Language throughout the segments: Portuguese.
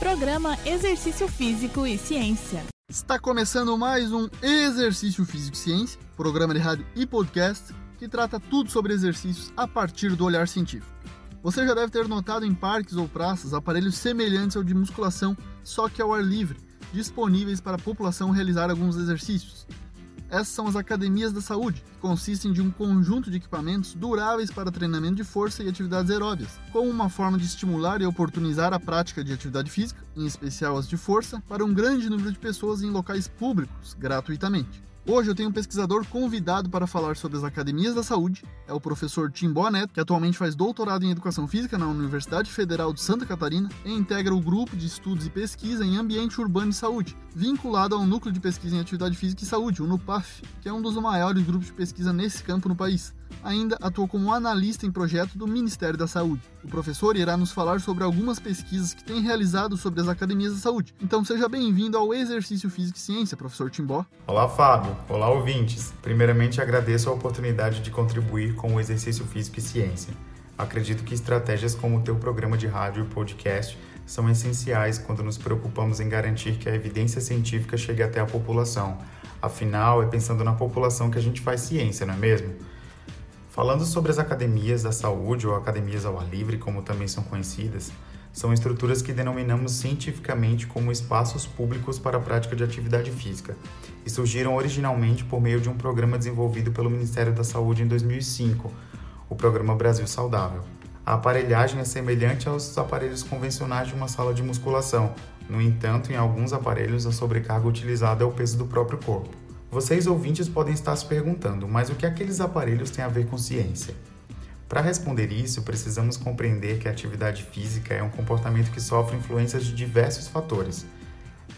Programa Exercício Físico e Ciência. Está começando mais um Exercício Físico e Ciência, programa de rádio e podcast que trata tudo sobre exercícios a partir do olhar científico. Você já deve ter notado em parques ou praças aparelhos semelhantes ao de musculação, só que ao ar livre, disponíveis para a população realizar alguns exercícios. Essas são as academias da saúde, que consistem de um conjunto de equipamentos duráveis para treinamento de força e atividades aeróbias, como uma forma de estimular e oportunizar a prática de atividade física, em especial as de força, para um grande número de pessoas em locais públicos, gratuitamente. Hoje eu tenho um pesquisador convidado para falar sobre as academias da saúde, é o professor Timbó Neto, que atualmente faz doutorado em Educação Física na Universidade Federal de Santa Catarina e integra o grupo de estudos e pesquisa em ambiente urbano e saúde, vinculado ao Núcleo de Pesquisa em Atividade Física e Saúde, o NUPAF, que é um dos maiores grupos de pesquisa nesse campo no país. Ainda atuou como analista em projeto do Ministério da Saúde. O professor irá nos falar sobre algumas pesquisas que tem realizado sobre as academias da saúde. Então seja bem-vindo ao Exercício Físico e Ciência, professor Timbó. Olá, Fábio. Olá, ouvintes. Primeiramente, agradeço a oportunidade de contribuir com o exercício físico e ciência. Acredito que estratégias como o teu programa de rádio e podcast são essenciais quando nos preocupamos em garantir que a evidência científica chegue até a população. Afinal, é pensando na população que a gente faz ciência, não é mesmo? Falando sobre as academias da saúde ou academias ao ar livre, como também são conhecidas, são estruturas que denominamos cientificamente como espaços públicos para a prática de atividade física e surgiram originalmente por meio de um programa desenvolvido pelo Ministério da Saúde em 2005, o Programa Brasil Saudável. A aparelhagem é semelhante aos aparelhos convencionais de uma sala de musculação, no entanto, em alguns aparelhos a sobrecarga utilizada é o peso do próprio corpo. Vocês ouvintes podem estar se perguntando, mas o que aqueles aparelhos têm a ver com ciência? Para responder isso, precisamos compreender que a atividade física é um comportamento que sofre influências de diversos fatores.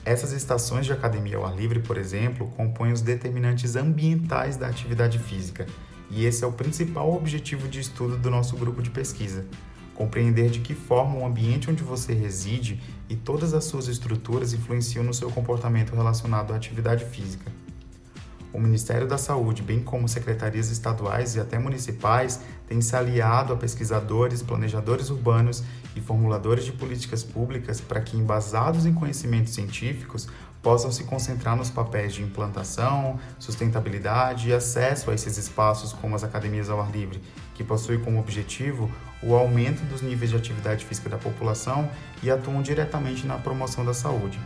Essas estações de academia ao ar livre, por exemplo, compõem os determinantes ambientais da atividade física, e esse é o principal objetivo de estudo do nosso grupo de pesquisa. Compreender de que forma o ambiente onde você reside e todas as suas estruturas influenciam no seu comportamento relacionado à atividade física. O Ministério da Saúde, bem como secretarias estaduais e até municipais, têm se aliado a pesquisadores, planejadores urbanos e formuladores de políticas públicas para que, embasados em conhecimentos científicos, possam se concentrar nos papéis de implantação, sustentabilidade e acesso a esses espaços como as academias ao ar livre, que possuem como objetivo o aumento dos níveis de atividade física da população e atuam diretamente na promoção da saúde.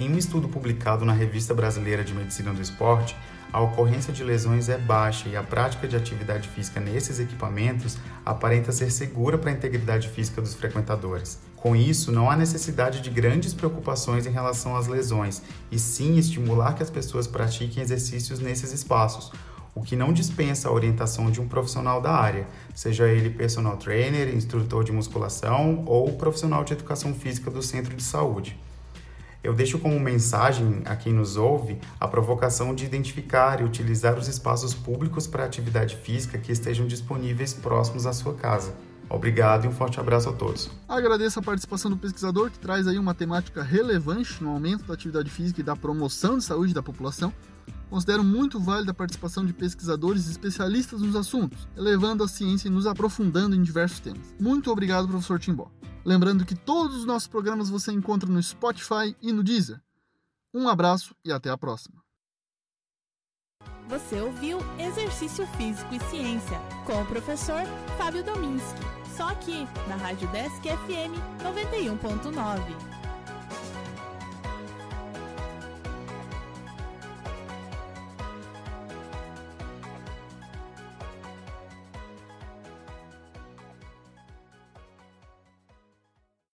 Em um estudo publicado na Revista Brasileira de Medicina do Esporte, a ocorrência de lesões é baixa e a prática de atividade física nesses equipamentos aparenta ser segura para a integridade física dos frequentadores. Com isso, não há necessidade de grandes preocupações em relação às lesões, e sim estimular que as pessoas pratiquem exercícios nesses espaços, o que não dispensa a orientação de um profissional da área, seja ele personal trainer, instrutor de musculação ou profissional de educação física do centro de saúde. Eu deixo como mensagem a quem nos ouve a provocação de identificar e utilizar os espaços públicos para atividade física que estejam disponíveis próximos à sua casa. Obrigado e um forte abraço a todos. Agradeço a participação do pesquisador que traz aí uma temática relevante no aumento da atividade física e da promoção de saúde da população. Considero muito válida a participação de pesquisadores e especialistas nos assuntos, elevando a ciência e nos aprofundando em diversos temas. Muito obrigado, professor Timbó. Lembrando que todos os nossos programas você encontra no Spotify e no Deezer. Um abraço e até a próxima. Você ouviu Exercício Físico e Ciência com o professor Fábio Dominski, só aqui na Rádio Desk FM 91.9.